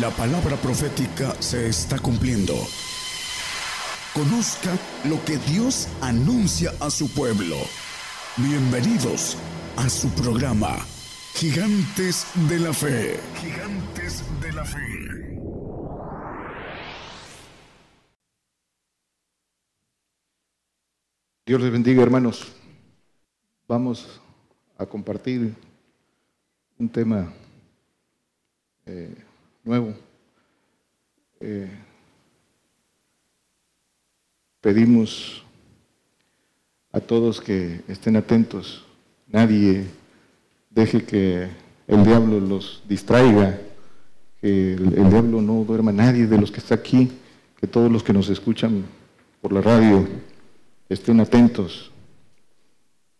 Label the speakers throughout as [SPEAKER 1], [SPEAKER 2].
[SPEAKER 1] La
[SPEAKER 2] palabra profética se está cumpliendo. Conozca lo que Dios anuncia a su pueblo. Bienvenidos a su programa, Gigantes de la Fe. Gigantes de la Fe.
[SPEAKER 3] Dios les bendiga, hermanos. Vamos a compartir un tema eh, nuevo. Eh, pedimos a todos que estén atentos. Nadie deje que el diablo los distraiga, que el, diablo no duerma. Nadie de los que está aquí, que todos los que nos escuchan por la radio estén atentos,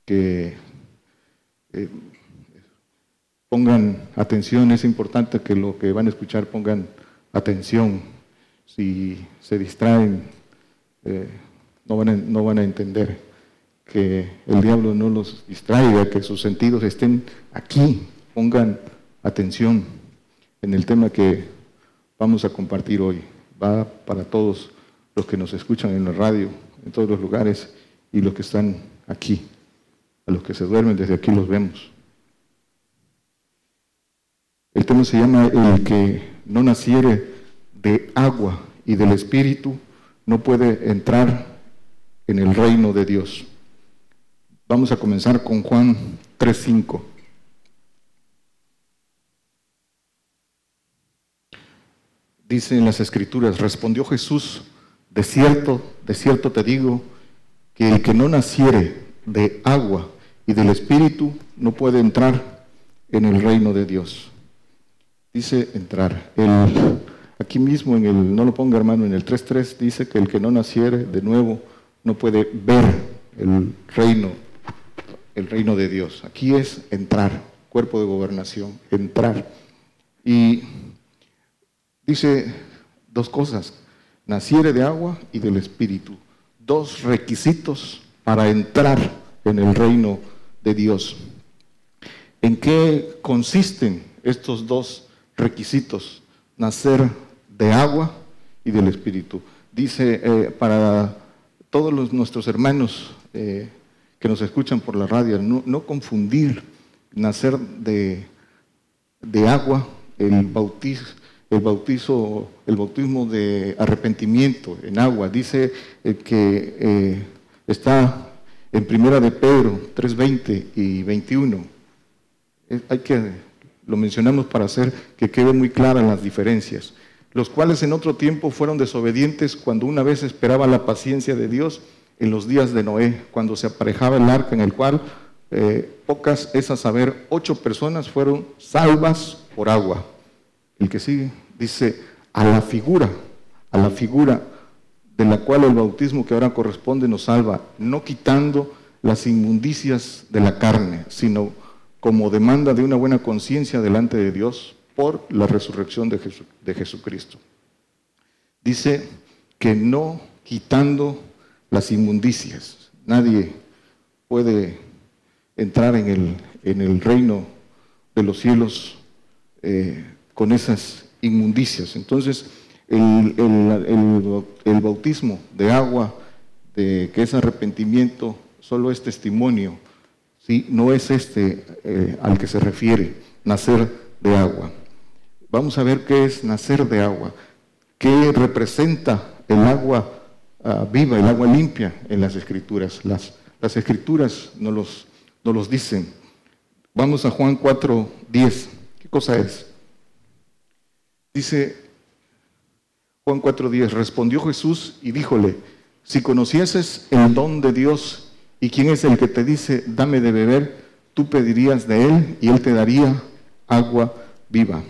[SPEAKER 3] que eh, pongan atención. Es importante que lo que van a escuchar pongan atención. Si se distraen, eh, no, van a, no van a entender que el diablo no los distraiga, que sus sentidos estén aquí, pongan atención en el tema que vamos a compartir hoy. Va para todos los que nos escuchan en la radio, en todos los lugares, y los que están aquí. A los que se duermen, desde aquí los vemos. El tema se llama El que no naciere de agua y del Espíritu no puede entrar en el reino de Dios. Vamos a comenzar con Juan 3.5. Dice en las Escrituras, respondió Jesús, de cierto, de cierto te digo, que el que no naciere de agua y del Espíritu no puede entrar en el reino de Dios. Dice entrar. El, aquí mismo, en el, no lo ponga hermano, en el 3.3 dice que el que no naciere de nuevo no puede ver el reino, el reino de Dios. Aquí es entrar, cuerpo de gobernación, entrar. Y dice dos cosas, naciere de agua y del Espíritu. Dos requisitos para entrar en el reino de Dios. ¿En qué consisten estos dos requisitos? Nacer de agua y del Espíritu. Dice eh, para todos los, nuestros hermanos eh, que nos escuchan por la radio, no, no confundir nacer de, de agua, el bautismo, el bautizo, el bautismo de arrepentimiento en agua. Dice eh, que está en Primera de Pedro 3:20 y 21. Eh, hay que lo mencionamos para hacer que quede muy claras las diferencias. Los cuales en otro tiempo fueron desobedientes cuando una vez esperaba la paciencia de Dios en los días de Noé, cuando se aparejaba el arca en el cual eh, pocas, es a saber, ocho personas fueron salvas por agua. El que sigue dice, a la figura, a la figura de la cual el bautismo que ahora corresponde nos salva, no quitando las inmundicias de la carne, sino como demanda de una buena conciencia delante de Dios por la resurrección de, Jesu- de Jesucristo. Dice que no quitando las inmundicias. Nadie puede entrar en el, en el reino de los cielos eh, con esas inmundicias. Entonces, el, el- el- bautismo de agua, de, que es arrepentimiento, solo es testimonio, ¿sí? no es este eh, al que se refiere, nacer de agua. Vamos a ver qué es nacer de agua, qué representa el agua ah, viva, el agua limpia en las escrituras. Las, las escrituras nos los, nos los dicen. Vamos a Juan 4, 10. cosa es. Dice Juan 4:10, respondió Jesús y díjole, si conocieses el don de Dios y quién es el que te dice, dame de beber, tú pedirías de él y él te daría agua viva.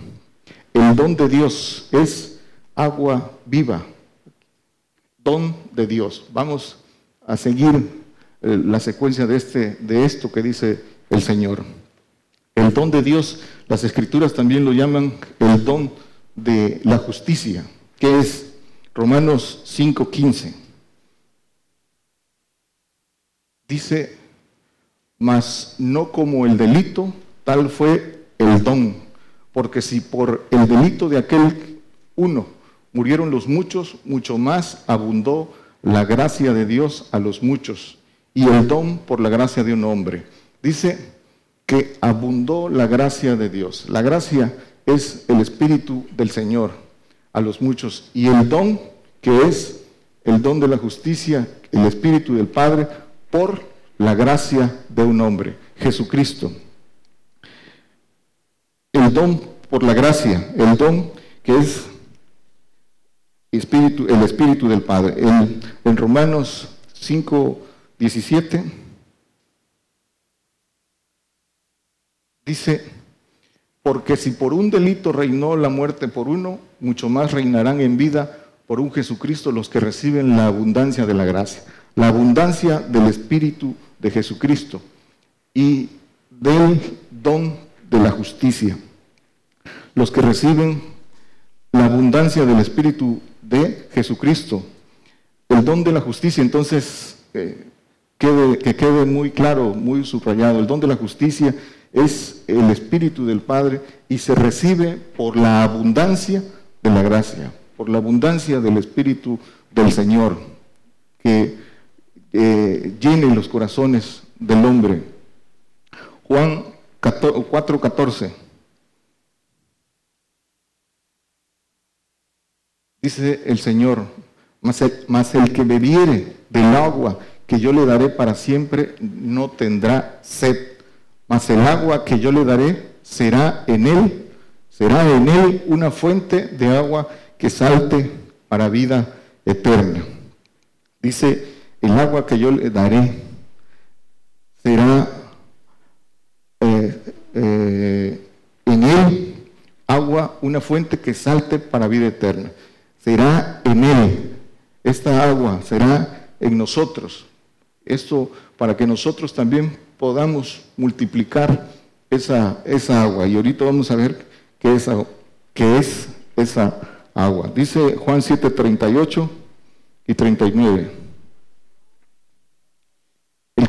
[SPEAKER 3] El don de Dios es agua viva. Don de Dios. Vamos a seguir eh, la secuencia de, este, de esto que dice el Señor. El don de Dios, las escrituras también lo llaman el don de la justicia, que es Romanos 5:15. Dice, mas no como el delito, tal fue el don. Porque si por el delito de aquel uno murieron los muchos, mucho más abundó la gracia de Dios a los muchos y el don por la gracia de un hombre. Dice que abundó la gracia de Dios. La gracia es el Espíritu del Señor a los muchos y el don que es el don de la justicia, el Espíritu del Padre por la gracia de un hombre, Jesucristo. El don por la gracia, el don que es espíritu, el Espíritu del Padre. En, en Romanos 5, 17 dice, porque si por un delito reinó la muerte por uno, mucho más reinarán en vida por un Jesucristo los que reciben la abundancia de la gracia, la abundancia del Espíritu de Jesucristo y del don de la justicia. Los que reciben la abundancia del Espíritu de Jesucristo, el don de la justicia, entonces, eh, quede, que quede muy claro, muy subrayado, el don de la justicia es el Espíritu del Padre y se recibe por la abundancia de la gracia, por la abundancia del Espíritu del Señor, que eh, llene los corazones del hombre. Juan 4:14. Dice el Señor, mas el, mas el que bebiere del agua que yo le daré para siempre no tendrá sed, mas el agua que yo le daré será en él, será en él una fuente de agua que salte para vida eterna. Dice, el agua que yo le daré será eh, eh, en él agua, una fuente que salte para vida eterna será en Él. Esta agua será en nosotros. Esto para que nosotros también podamos multiplicar esa, esa agua. Y ahorita vamos a ver qué es, qué es esa agua. Dice Juan 7, 38 y 39.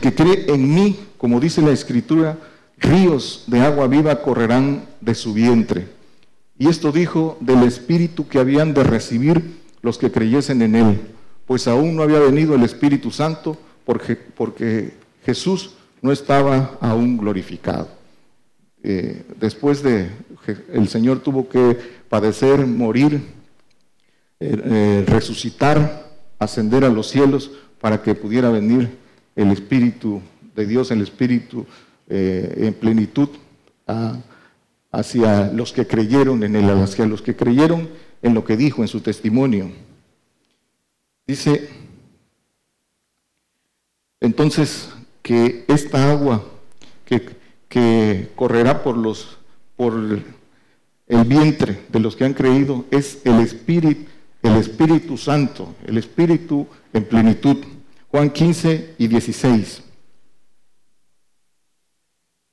[SPEAKER 3] Que cree en mí, como dice la escritura, ríos de agua viva correrán de su vientre. Y esto dijo del Espíritu que habían de recibir los que creyesen en Él, pues aún no había venido el Espíritu Santo porque, porque Jesús no estaba aún glorificado. Eh, después de el Señor tuvo que padecer, morir, eh, eh, resucitar, ascender a los cielos para que pudiera venir el Espíritu de Dios, el Espíritu en plenitud hacia los que creyeron en él, hacia los que creyeron en lo que dijo en su testimonio. Dice, entonces, que esta agua que, correrá por, los, por el vientre de los que han creído es el Espíritu, el Espíritu Santo, el Espíritu en plenitud. Juan 15 y 16.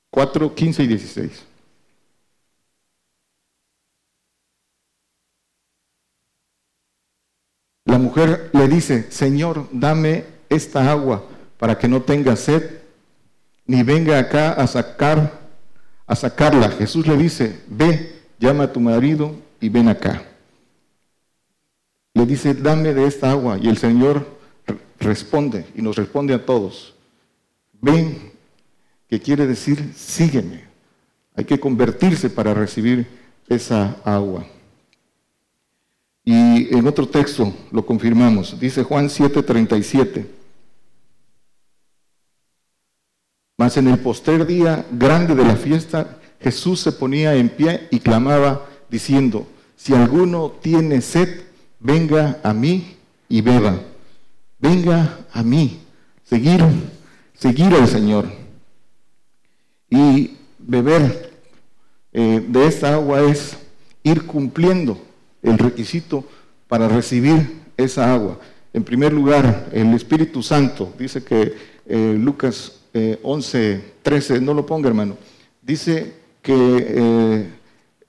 [SPEAKER 3] 4, 15 y 16. La mujer le dice, Señor, dame esta agua para que no tenga sed, ni venga acá a sacar, a sacarla. Jesús le dice, ve, llama a tu marido y ven acá. Le dice, dame de esta agua. Y el Señor responde, y nos responde a todos, ven, que quiere decir, sígueme. Hay que convertirse para recibir esa agua. Y en otro texto lo confirmamos, dice Juan 7:37. Mas en el poster día grande de la fiesta, Jesús se ponía en pie y clamaba diciendo, si alguno tiene sed, venga a mí y beba. Venga a mí, seguir, seguir al Señor. Y beber eh, de esta agua es ir cumpliendo el requisito para recibir esa agua. En primer lugar, el Espíritu Santo, dice que eh, Lucas 11, 13, no lo ponga hermano, dice que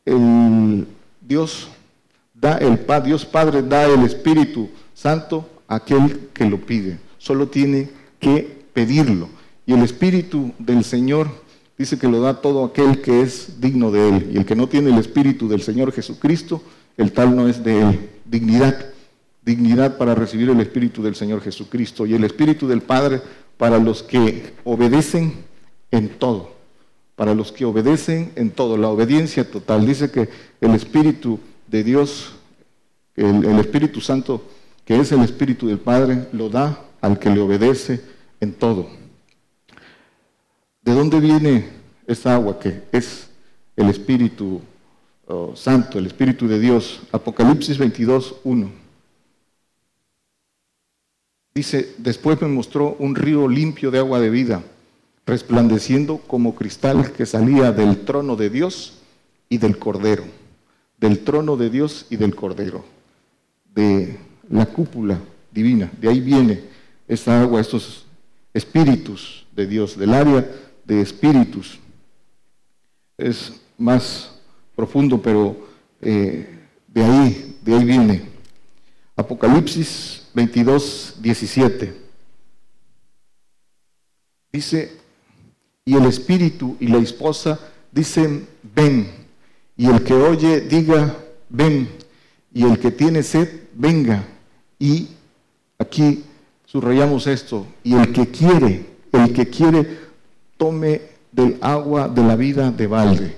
[SPEAKER 3] eh, Dios da el Dios Padre da el Espíritu Santo aquel que lo pide. Solo tiene que pedirlo. Y el Espíritu del Señor dice que lo da todo aquel que es digno de él. Y el que no tiene el Espíritu del Señor Jesucristo, el tal no es de él. Dignidad, dignidad para recibir el Espíritu del Señor Jesucristo. Y el Espíritu del Padre para los que obedecen en todo para los que obedecen en todo, la obediencia total. Dice que el Espíritu de Dios, el, Espíritu Santo, que es el Espíritu del Padre, lo da al que le obedece en todo. ¿De dónde viene esa agua que es el Espíritu oh, Santo, el Espíritu de Dios? Apocalipsis 22, 1. Dice, después me mostró un río limpio de agua de vida resplandeciendo como cristal que salía del trono de Dios y del Cordero, del trono de Dios y del Cordero, de la cúpula divina. De ahí viene esta agua, estos espíritus de Dios, del área de espíritus. Es más profundo, pero eh, de ahí, de ahí viene. Apocalipsis 22, 17. Dice, y el espíritu y la esposa dicen, ven. Y el que oye diga, ven. Y el que tiene sed, venga. Y aquí subrayamos esto. Y el que quiere, el que quiere, tome del agua de la vida de balde.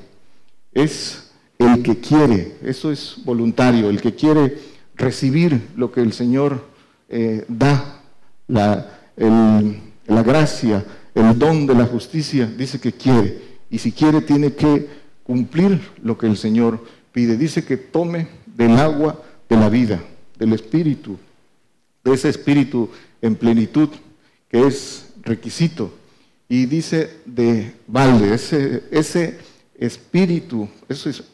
[SPEAKER 3] Es el que quiere, eso es voluntario, el que quiere recibir lo que el Señor eh, da, la, la gracia, el don de la justicia, dice que quiere. Y si quiere, tiene que cumplir lo que el Señor pide. Dice que tome del agua de la vida, del espíritu, de ese espíritu en plenitud, que es requisito. Y dice de balde, ese, ese espíritu, esos,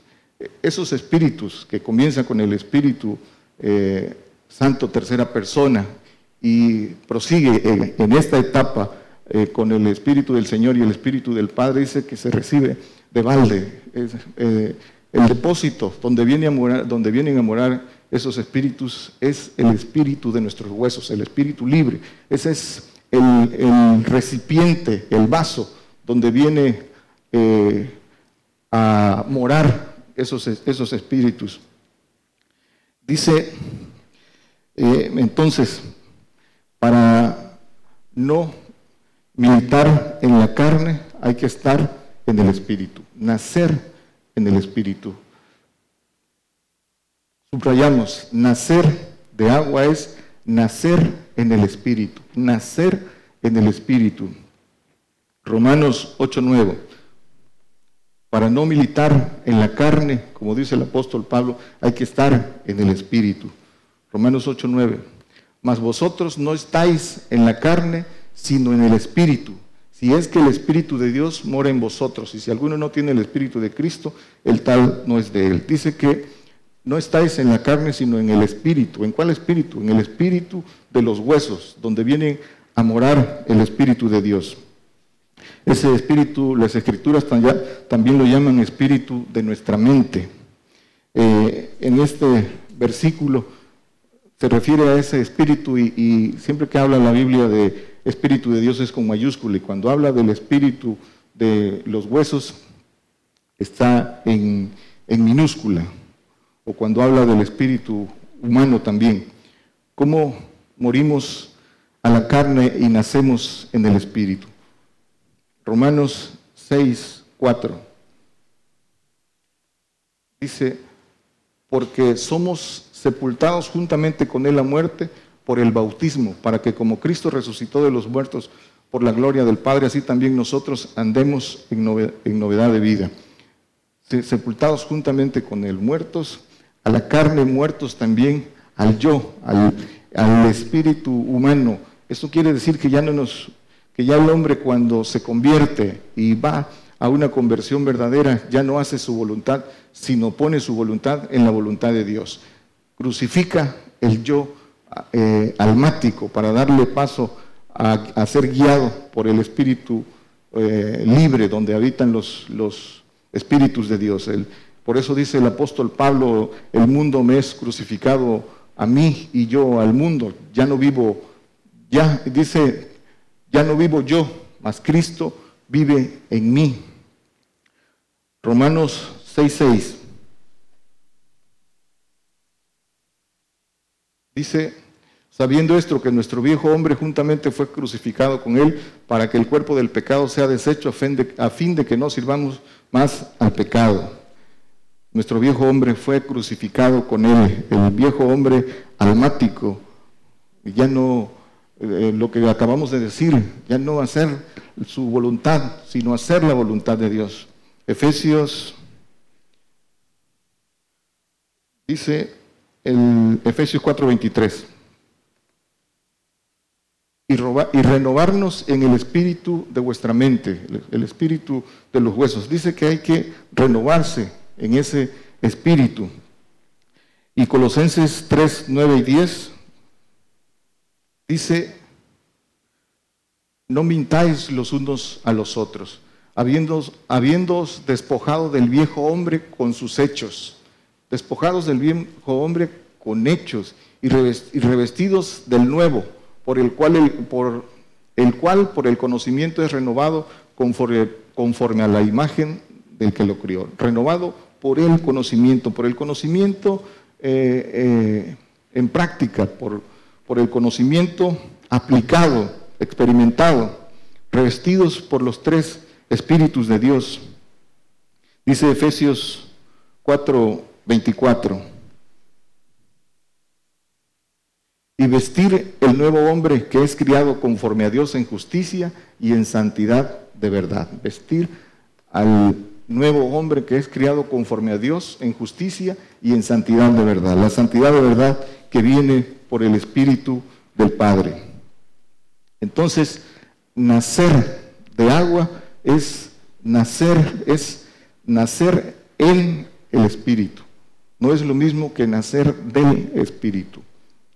[SPEAKER 3] esos espíritus que comienzan con el espíritu eh, santo tercera persona y prosigue en esta etapa eh, con el Espíritu del Señor y el Espíritu del Padre, dice que se recibe de balde. Eh, el depósito donde, viene a morar, donde vienen a morar esos espíritus es el espíritu de nuestros huesos, el espíritu libre. Ese es el, recipiente, el vaso donde viene eh, a morar esos, esos espíritus. Dice, entonces, para no militar en la carne, hay que estar en el espíritu, nacer en el espíritu. Subrayamos, nacer de agua es nacer en el espíritu, nacer en el espíritu. Romanos 8:9. Para no militar en la carne, como dice el apóstol Pablo, hay que estar en el espíritu. Romanos 8:9. Mas vosotros no estáis en la carne, sino en el Espíritu. Si es que el Espíritu de Dios mora en vosotros, y si alguno no tiene el Espíritu de Cristo, el tal no es de él. Dice que no estáis en la carne, sino en el Espíritu. ¿En cuál Espíritu? En el Espíritu de los huesos, donde viene a morar el Espíritu de Dios. Ese Espíritu, las Escrituras también lo llaman Espíritu de nuestra mente. Eh, en este versículo se refiere a ese Espíritu y siempre que habla la Biblia de Espíritu de Dios es con mayúscula y cuando habla del Espíritu de los huesos está en, minúscula o cuando habla del Espíritu humano también. ¿Cómo morimos a la carne y nacemos en el Espíritu? Romanos 6, 4. Dice, porque somos sepultados juntamente con Él a muerte por el bautismo, para que como Cristo resucitó de los muertos por la gloria del Padre, así también nosotros andemos en novedad de vida. se- sepultados juntamente con él, muertos a la carne, muertos también al yo, al, al espíritu humano. Esto quiere decir que ya no nos, que ya el hombre cuando se convierte y va a una conversión verdadera, ya no hace su voluntad, sino pone su voluntad en la voluntad de Dios. Crucifica el yo eh, almático para darle paso a, ser guiado por el espíritu eh, libre donde habitan los, los espíritus de Dios. El- por eso dice el apóstol Pablo, el mundo me es crucificado a mí y yo al mundo. Ya no vivo, ya dice, ya no vivo yo, mas Cristo vive en mí. Romanos 6:6 dice, sabiendo esto que nuestro viejo hombre juntamente fue crucificado con él para que el cuerpo del pecado sea deshecho a fin de, a fin de que no sirvamos más al pecado. Nuestro viejo hombre fue crucificado con él, el viejo hombre almático, ya no, eh, lo que acabamos de decir, ya no hacer su voluntad, sino hacer la voluntad de Dios. Efesios dice el Efesios 4:23 y, y renovarnos en el espíritu de vuestra mente, el espíritu de los huesos. Dice que hay que renovarse en ese espíritu. Y Colosenses 3, 9 y 10 dice, no mintáis los unos a los otros, habiéndoos, despojado del viejo hombre con sus hechos, despojados del viejo hombre con hechos y revestidos del nuevo, por el cual el, por el cual por el conocimiento es renovado conforme, conforme a la imagen del que lo crió, renovado por el conocimiento, por el conocimiento eh, eh, en práctica, por, por el conocimiento aplicado, experimentado, revestidos por los tres espíritus de Dios. Dice Efesios 4, 24. Y vestir el nuevo hombre que es criado conforme a Dios en justicia y en santidad de verdad. Vestir al nuevo hombre que es criado conforme a Dios en justicia y en santidad de verdad. La santidad de verdad que viene por el Espíritu del Padre. Entonces, nacer de agua es nacer, es nacer en el Espíritu. No es lo mismo que nacer del Espíritu.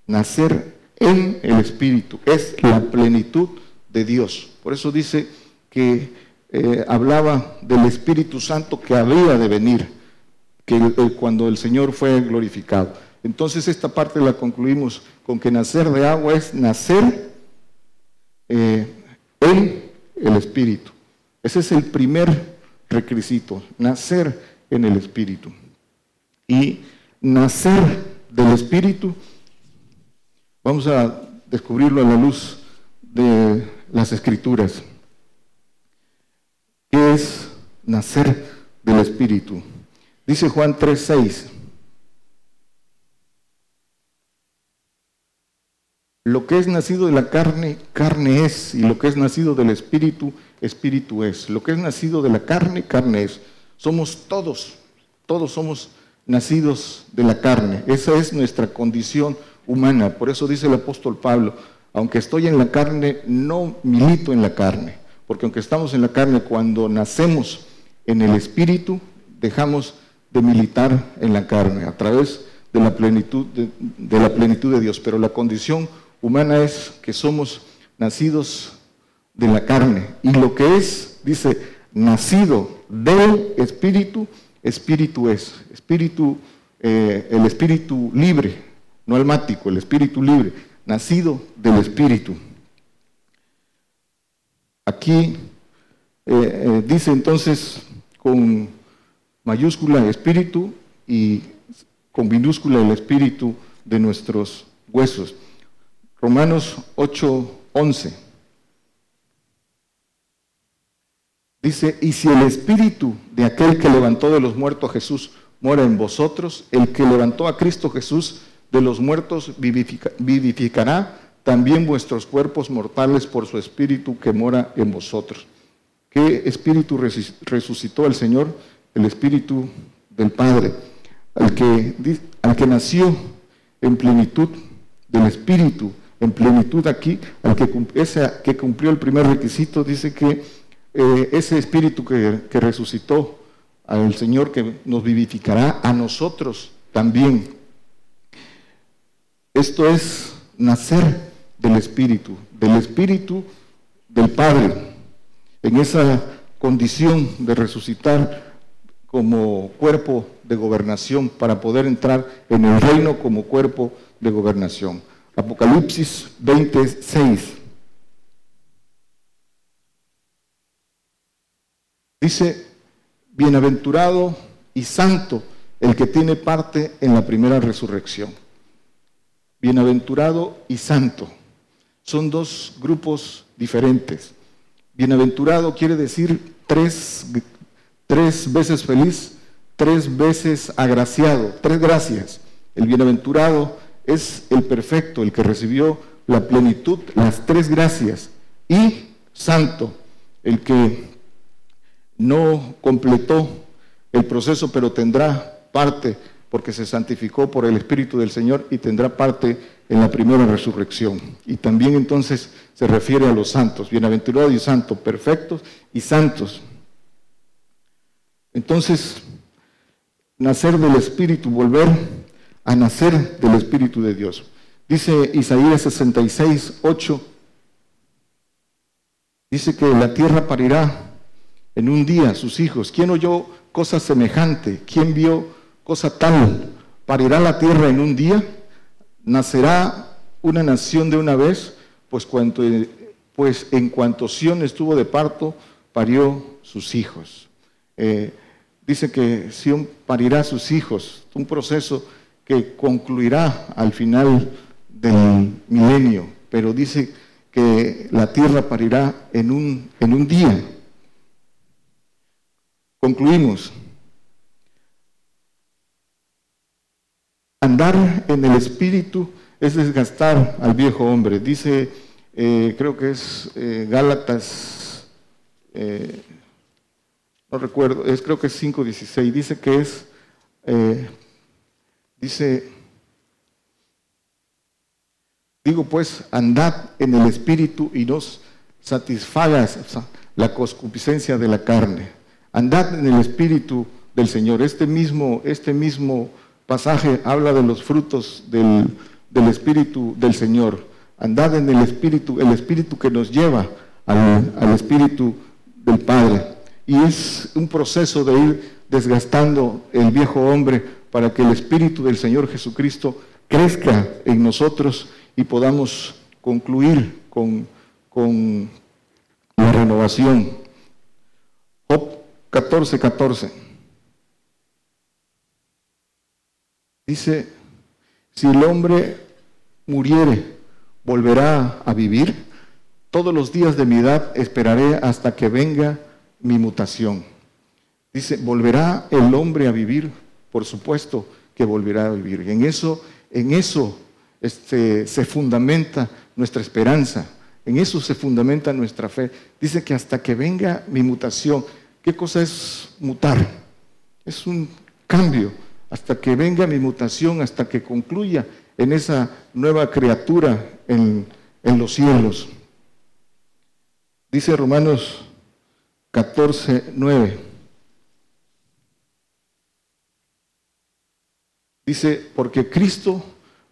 [SPEAKER 3] Nacer en el Espíritu es la plenitud de Dios. Por eso dice que eh, hablaba del Espíritu Santo que había de venir, que cuando el Señor fue glorificado. Entonces esta parte la concluimos con que nacer de agua es nacer eh, en el Espíritu. Ese es el primer requisito, nacer en el Espíritu. Y nacer del Espíritu, vamos a descubrirlo a la luz de las Escrituras. ¿Qué es nacer del Espíritu? Dice Juan 3:6. Lo que es nacido de la carne, carne es, y lo que es nacido del espíritu, espíritu es. Lo que es nacido de la carne, carne es. Somos todos, todos somos nacidos de la carne. Esa es nuestra condición humana. Por eso dice el apóstol Pablo, aunque estoy en la carne, no milito en la carne. Porque aunque estamos en la carne, cuando nacemos en el espíritu, dejamos de militar en la carne a través de la plenitud de, la plenitud de Dios. Pero la condición humana es que somos nacidos de la carne. Y lo que es, dice, nacido del espíritu, espíritu es. Espíritu, eh, el espíritu libre, no almático, el espíritu libre, nacido del espíritu. Aquí eh, eh, dice entonces con mayúscula espíritu y con minúscula el espíritu de nuestros huesos. Romanos 8:11 dice, y si el espíritu de aquel que levantó de los muertos a Jesús mora en vosotros, el que levantó a Cristo Jesús de los muertos vivifica- vivificará también vuestros cuerpos mortales por su espíritu que mora en vosotros. ¿Qué espíritu resucitó el Señor? el Espíritu del Padre, al que, al que nació en plenitud del Espíritu, en plenitud aquí, al que, ese que cumplió el primer requisito, dice que eh, ese Espíritu que resucitó al Señor que nos vivificará a nosotros también. Esto es nacer del Espíritu, del Espíritu del Padre, en esa condición de resucitar como cuerpo de gobernación para poder entrar en el reino como cuerpo de gobernación. Apocalipsis 26. Dice, bienaventurado y santo el que tiene parte en la primera resurrección. Bienaventurado y santo. Son dos grupos diferentes. Bienaventurado quiere decir tres, tres veces feliz, tres veces agraciado, tres gracias. El bienaventurado es el perfecto, el que recibió la plenitud, las tres gracias. Y santo, el que no completó el proceso, pero tendrá parte porque se santificó por el Espíritu del Señor y tendrá parte en la primera resurrección. Y también entonces se refiere a los santos, bienaventurados y santos, perfectos y santos. Entonces, nacer del Espíritu, volver a nacer del Espíritu de Dios. Dice Isaías 66, 8, dice que la tierra parirá en un día sus hijos. ¿Quién oyó cosa semejante? ¿Quién vio cosa tal? ¿Parirá la tierra en un día? ¿Nacerá una nación de una vez? Pues, cuanto, pues en cuanto Sión estuvo de parto, parió sus hijos. Eh, dice que Sión parirá sus hijos, un proceso que concluirá al final del milenio, pero dice que la tierra parirá en un, en un día. Concluimos. Andar en el espíritu es desgastar al viejo hombre. Dice, eh, creo que es eh, Gálatas, eh, no recuerdo, es, creo que es 5.16, dice que es, dice, digo pues, andad en el espíritu y nos satisfagas la concupiscencia de la carne. Andad en el espíritu del Señor. Este mismo, este mismo pasaje habla de los frutos del, del espíritu del Señor. Andad en el espíritu, el espíritu que nos lleva al, espíritu del Padre. Y es un proceso de ir desgastando el viejo hombre para que el espíritu del Señor Jesucristo crezca en nosotros y podamos concluir con, la renovación. Job 14, 14. Dice, si el hombre muriere, volverá a vivir. Todos los días de mi edad esperaré hasta que venga mi mutación. Dice, ¿volverá el hombre a vivir? Por supuesto que volverá a vivir. Y en eso, en eso este, se fundamenta nuestra esperanza. En eso se fundamenta nuestra fe. Dice que hasta que venga mi mutación. ¿Qué cosa es mutar? Es un cambio. Hasta que venga mi mutación, hasta que concluya en esa nueva criatura en, en los cielos. Dice Romanos 14, 9. Dice, porque Cristo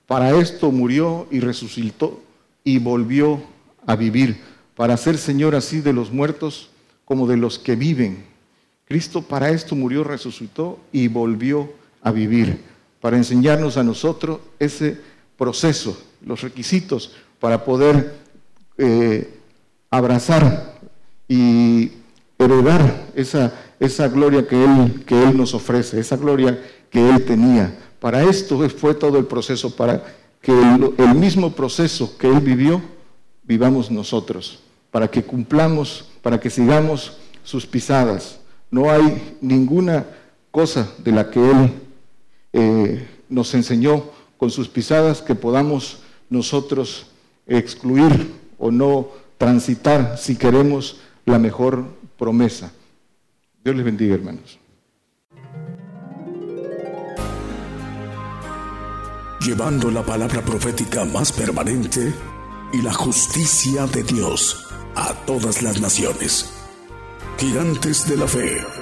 [SPEAKER 3] para esto murió y resucitó y volvió a vivir, para ser Señor así de los muertos como de los que viven. Cristo para esto murió, resucitó y volvió a vivir, para enseñarnos a nosotros ese proceso, los requisitos para poder eh, abrazar y heredar esa, esa gloria que él, que él nos ofrece, esa gloria que Él tenía. Para esto fue todo el proceso, para que el, el mismo proceso que Él vivió, vivamos nosotros, para que cumplamos, para que sigamos sus pisadas. No hay ninguna cosa de la que Él eh, nos enseñó con sus pisadas que podamos nosotros excluir o no transitar si queremos la mejor promesa. Dios les bendiga, hermanos.
[SPEAKER 2] Llevando la palabra profética más permanente y la justicia de Dios a todas las naciones. Gigantes de la fe.